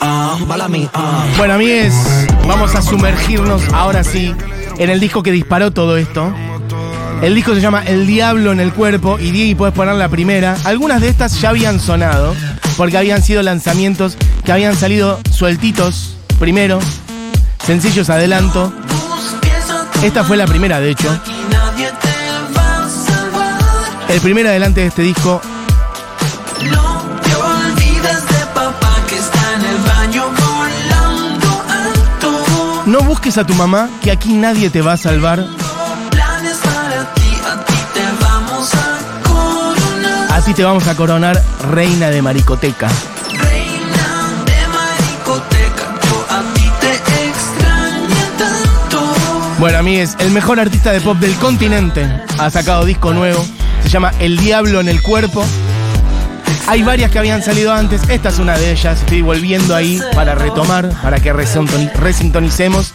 ah. Bueno, amigues, vamos a sumergirnos ahora sí en el disco que disparó todo esto. El disco se llama El Diablo en el Cuerpo y Diego, puedes poner la primera. Algunas de estas ya habían sonado porque habían sido lanzamientos que habían salido sueltitos primero, sencillos adelanto. Esta fue la primera, de hecho. El primer adelante de este disco No busques a tu mamá, que aquí nadie te va a salvar. A ti te vamos a coronar. Reina de maricoteca. Reina de maricoteca, yo a ti te extrañé tanto. Bueno, amigues, el mejor artista de pop del continente ha sacado disco nuevo. Se llama El Diablo en el Cuerpo. Hay varias que habían salido antes. Esta es una de ellas. Estoy volviendo ahí para retomar, para que resintoni- resintonicemos.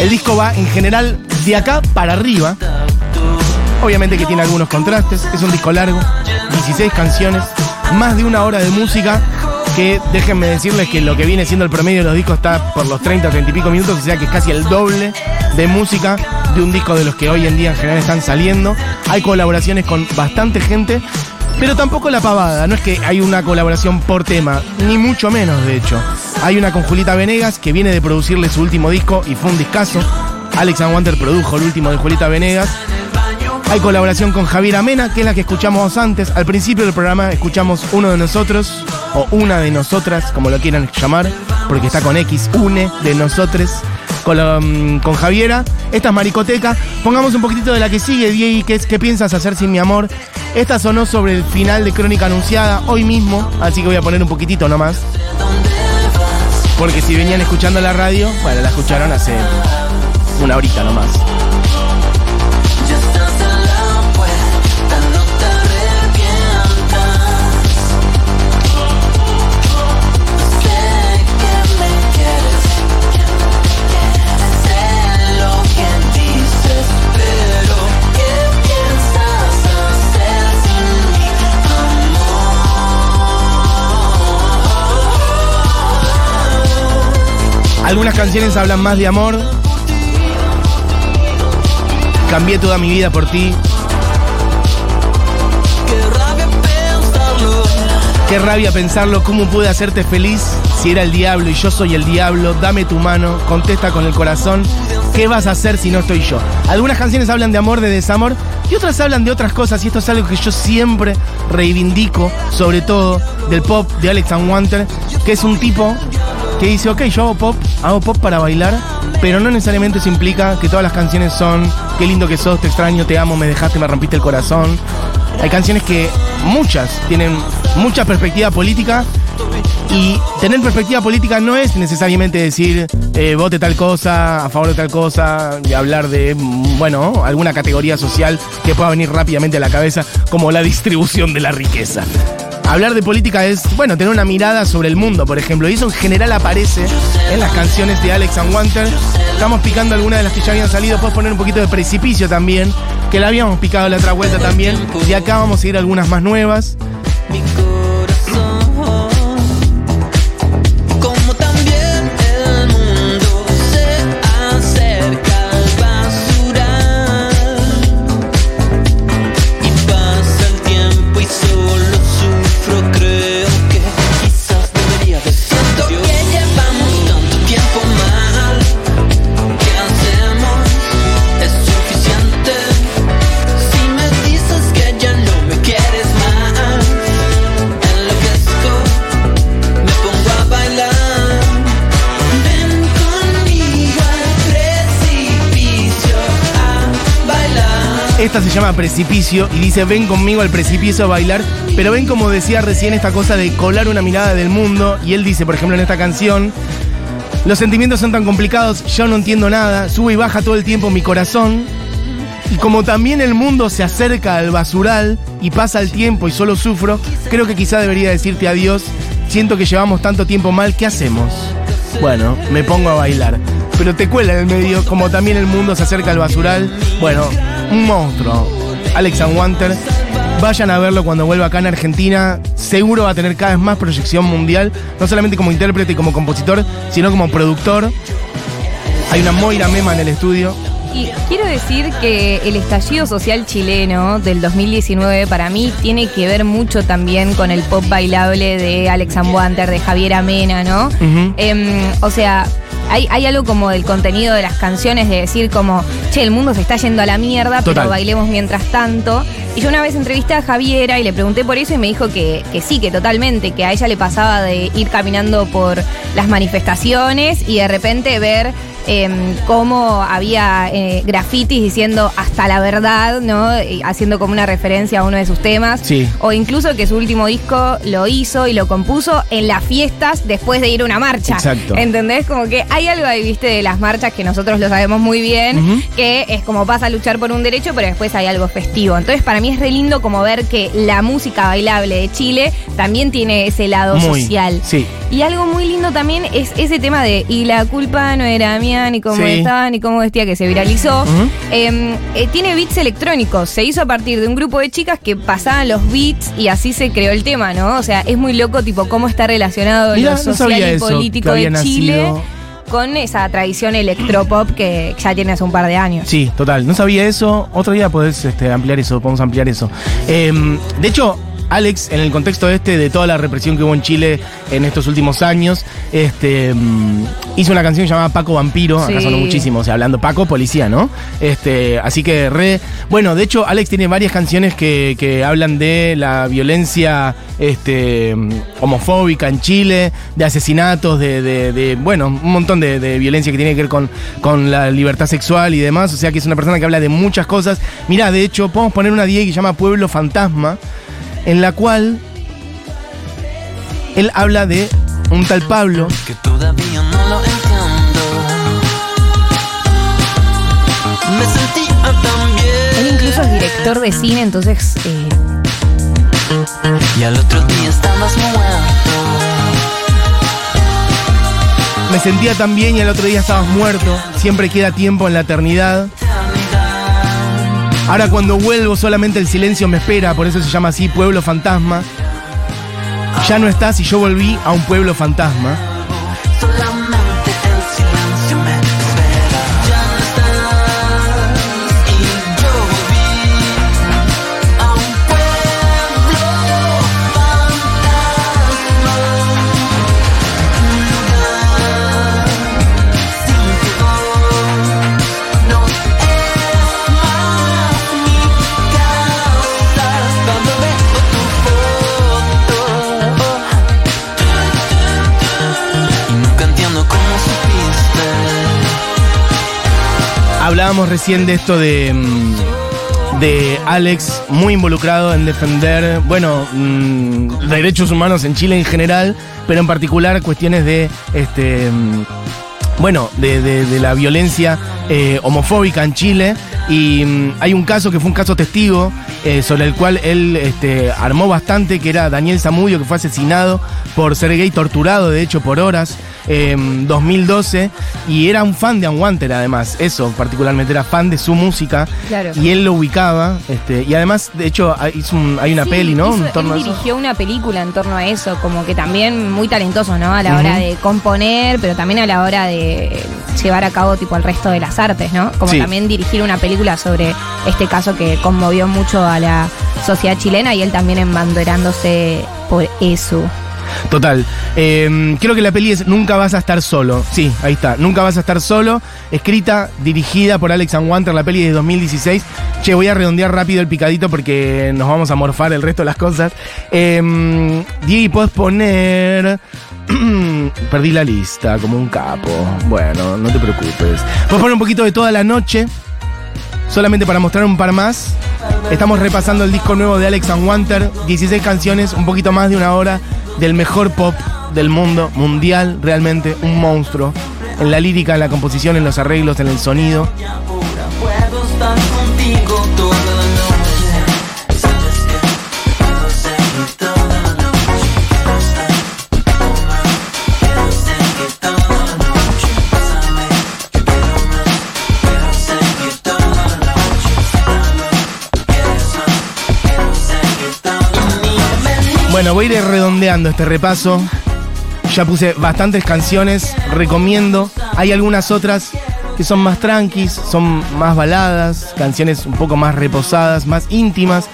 El disco va en general de acá para arriba. Obviamente que tiene algunos contrastes. Es un disco largo, 16 canciones, más de una hora de música. Que déjenme decirles que lo que viene siendo el promedio de los discos está por los 30, 30 y pico minutos, o sea que es casi el doble de música de un disco de los que hoy en día en general están saliendo. Hay colaboraciones con bastante gente, pero tampoco la pavada, no es que hay una colaboración por tema, ni mucho menos de hecho. Hay una con Julita Venegas que viene de producirle su último disco y fue un discazo. Alex Wanter produjo el último de Julita Venegas. Hay colaboración con Javier Amena, que es la que escuchamos antes. Al principio del programa escuchamos uno de nosotros, o una de nosotras, como lo quieran llamar, porque está con X, une de nosotros, mm, con Javiera. Esta es Maricoteca. Pongamos un poquitito de la que sigue, Diego, es ¿Qué piensas hacer sin mi amor? Esta sonó sobre el final de Crónica Anunciada hoy mismo, así que voy a poner un poquitito nomás. Porque si venían escuchando la radio, bueno, la escucharon hace una horita nomás. Algunas canciones hablan más de amor. Cambié toda mi vida por ti. Qué rabia pensarlo. Qué rabia pensarlo, cómo pude hacerte feliz si era el diablo y yo soy el diablo. Dame tu mano, contesta con el corazón. ¿Qué vas a hacer si no estoy yo? Algunas canciones hablan de amor, de desamor y otras hablan de otras cosas y esto es algo que yo siempre reivindico, sobre todo del pop de Alex Wanter, que es un tipo que dice, ok, yo hago pop, hago pop para bailar, pero no necesariamente eso implica que todas las canciones son, qué lindo que sos, te extraño, te amo, me dejaste, me rompiste el corazón. Hay canciones que muchas tienen mucha perspectiva política y tener perspectiva política no es necesariamente decir eh, vote tal cosa, a favor de tal cosa, y hablar de, bueno, alguna categoría social que pueda venir rápidamente a la cabeza, como la distribución de la riqueza. Hablar de política es, bueno, tener una mirada sobre el mundo, por ejemplo, y eso en general aparece en las canciones de Alex and Wanter. Estamos picando algunas de las que ya habían salido, puedes poner un poquito de precipicio también, que la habíamos picado la otra vuelta también, y acá vamos a ir algunas más nuevas. Esta se llama Precipicio y dice ven conmigo al precipicio a bailar, pero ven como decía recién esta cosa de colar una mirada del mundo y él dice, por ejemplo, en esta canción, los sentimientos son tan complicados, yo no entiendo nada, sube y baja todo el tiempo mi corazón. Y como también el mundo se acerca al basural y pasa el tiempo y solo sufro, creo que quizá debería decirte adiós. Siento que llevamos tanto tiempo mal, ¿qué hacemos? Bueno, me pongo a bailar. Pero te cuela en el medio, como también el mundo se acerca al basural. Bueno, un monstruo. Alex and Wanter. Vayan a verlo cuando vuelva acá en Argentina. Seguro va a tener cada vez más proyección mundial, no solamente como intérprete y como compositor, sino como productor. Hay una Moira Mema en el estudio. Y quiero decir que el estallido social chileno del 2019 para mí tiene que ver mucho también con el pop bailable de Alex Ambuanter, de Javier Amena, ¿no? Em, o sea, hay, hay algo como del contenido de las canciones de decir como, che, el mundo se está yendo a la mierda, Total. pero bailemos mientras tanto. Y yo una vez entrevisté a Javiera y le pregunté por eso y me dijo que, que sí, que totalmente, que a ella le pasaba de ir caminando por las manifestaciones y de repente ver em, cómo había eh, grafitis diciendo hasta la verdad, ¿no? Y haciendo como una referencia a uno de sus temas. Sí. O incluso que su último disco lo hizo y lo compuso en las fiestas después de ir a una marcha. Exacto. ¿Entendés? Como que hay algo ahí, viste, de las marchas que nosotros lo sabemos muy bien, que es como vas a luchar por un derecho, pero después hay algo festivo. Entonces, para mí es re lindo como ver que la música bailable de Chile también tiene ese lado Muy, social. sí. Y algo muy lindo también es ese tema de y la culpa no era mía, ni cómo Sí. estaba, ni cómo vestía, que se viralizó. Ujú. Eh, eh, tiene beats electrónicos. Se hizo a partir de un grupo de chicas que pasaban los beats y así se creó el tema, ¿no? O sea, es muy loco, tipo, cómo está relacionado Mirá, lo social y eso, político de Chile nacido. con esa tradición electropop que ya tiene hace un par de años. Sí, total. No sabía eso. Otro día podés este, ampliar eso, podemos ampliar eso. Em, de hecho, Alex, en el contexto este de toda la represión que hubo en Chile en estos últimos años, este, mm, hizo una canción llamada Paco Vampiro. Acá Sí. sonó muchísimo, o sea, hablando Paco, policía, ¿no? Este, así que re. Bueno, de hecho, Alex tiene varias canciones que, que hablan de la violencia este, mm, homofóbica en Chile, de asesinatos, de, de- de, bueno, un montón de, de violencia que tiene que ver con, con la libertad sexual y demás. O sea que es una persona que habla de muchas cosas. Mirá, de hecho, podemos poner una 10 que se llama Pueblo Fantasma, en la cual él habla de un tal Pablo que todavía no lo entiendo. Me sentía tan bien. Él incluso es director de cine, entonces eh, Y al otro día estabas muerto. Me sentía tan bien y al otro día estabas muerto. Siempre queda tiempo en la eternidad. Ahora cuando vuelvo solamente el silencio me espera, por eso se llama así Pueblo Fantasma. Ya no estás y yo volví a un pueblo fantasma. Hablábamos recién de esto de, mm, de Alex muy involucrado en defender, bueno, mm, derechos humanos en Chile en general, pero en particular cuestiones de, este, mm, bueno, de, de- de la violencia eh, homofóbica en Chile. Y mm, hay un caso que fue un caso testigo eh, sobre el cual él este, armó bastante, que era Daniel Zamudio, que fue asesinado por ser gay, torturado de hecho por horas, en 2012. Y era un fan de Unwanted además, eso particularmente, era fan de su música. Claro. Y él lo ubicaba. Este, y además, de hecho, hay, hizo un- hay una Sí, peli, ¿no? hizo- En torno a él eso. dirigió una película en torno a eso, como que también muy talentoso, ¿no? A la hora de componer, pero también a la hora de llevar a cabo tipo el resto de las artes, ¿no? Como Sí. también dirigir una película sobre este caso que conmovió mucho a la sociedad chilena y él también embanderándose por eso. Total. Eh, creo que la peli es Nunca vas a estar solo. Sí, ahí está. Nunca vas a estar solo. Escrita, dirigida por Alex Wanter, la peli de 2016. Che, voy a redondear rápido el picadito porque nos vamos a morfar el resto de las cosas. Eh, Diego, ¿puedes poner... Perdí la lista como un capo. Bueno, no te preocupes. Puedes poner un poquito de toda la noche. Solamente para mostrar un par más. Estamos repasando el disco nuevo de Alex Wanter. 16 canciones, un poquito más de una hora del mejor pop del mundo, mundial, realmente un monstruo. En la lírica, en la composición, en los arreglos, en el sonido. Bueno, voy a ir redondeando este repaso. Ya puse bastantes canciones, recomiendo. Hay algunas otras que son más tranquis, son más baladas, canciones un poco más reposadas, más íntimas.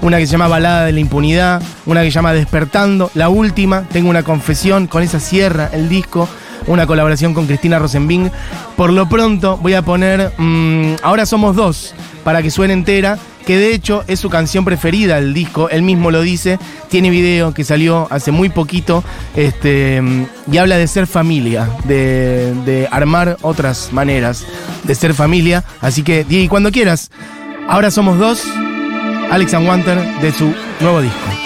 Una que se llama Balada de la Impunidad, una que se llama Despertando. La última, tengo una confesión, con esa cierra el disco, una colaboración con Cristina Rosenbing. Por lo pronto voy a poner mm, Ahora Somos Dos, para que suene entera, que de hecho es su canción preferida del disco, él mismo lo dice, tiene video que salió hace muy poquito este, y habla de ser familia, de, de armar otras maneras de ser familia. Así que, Diego, cuando quieras, ahora somos dos, Alex and Wanter de su nuevo disco.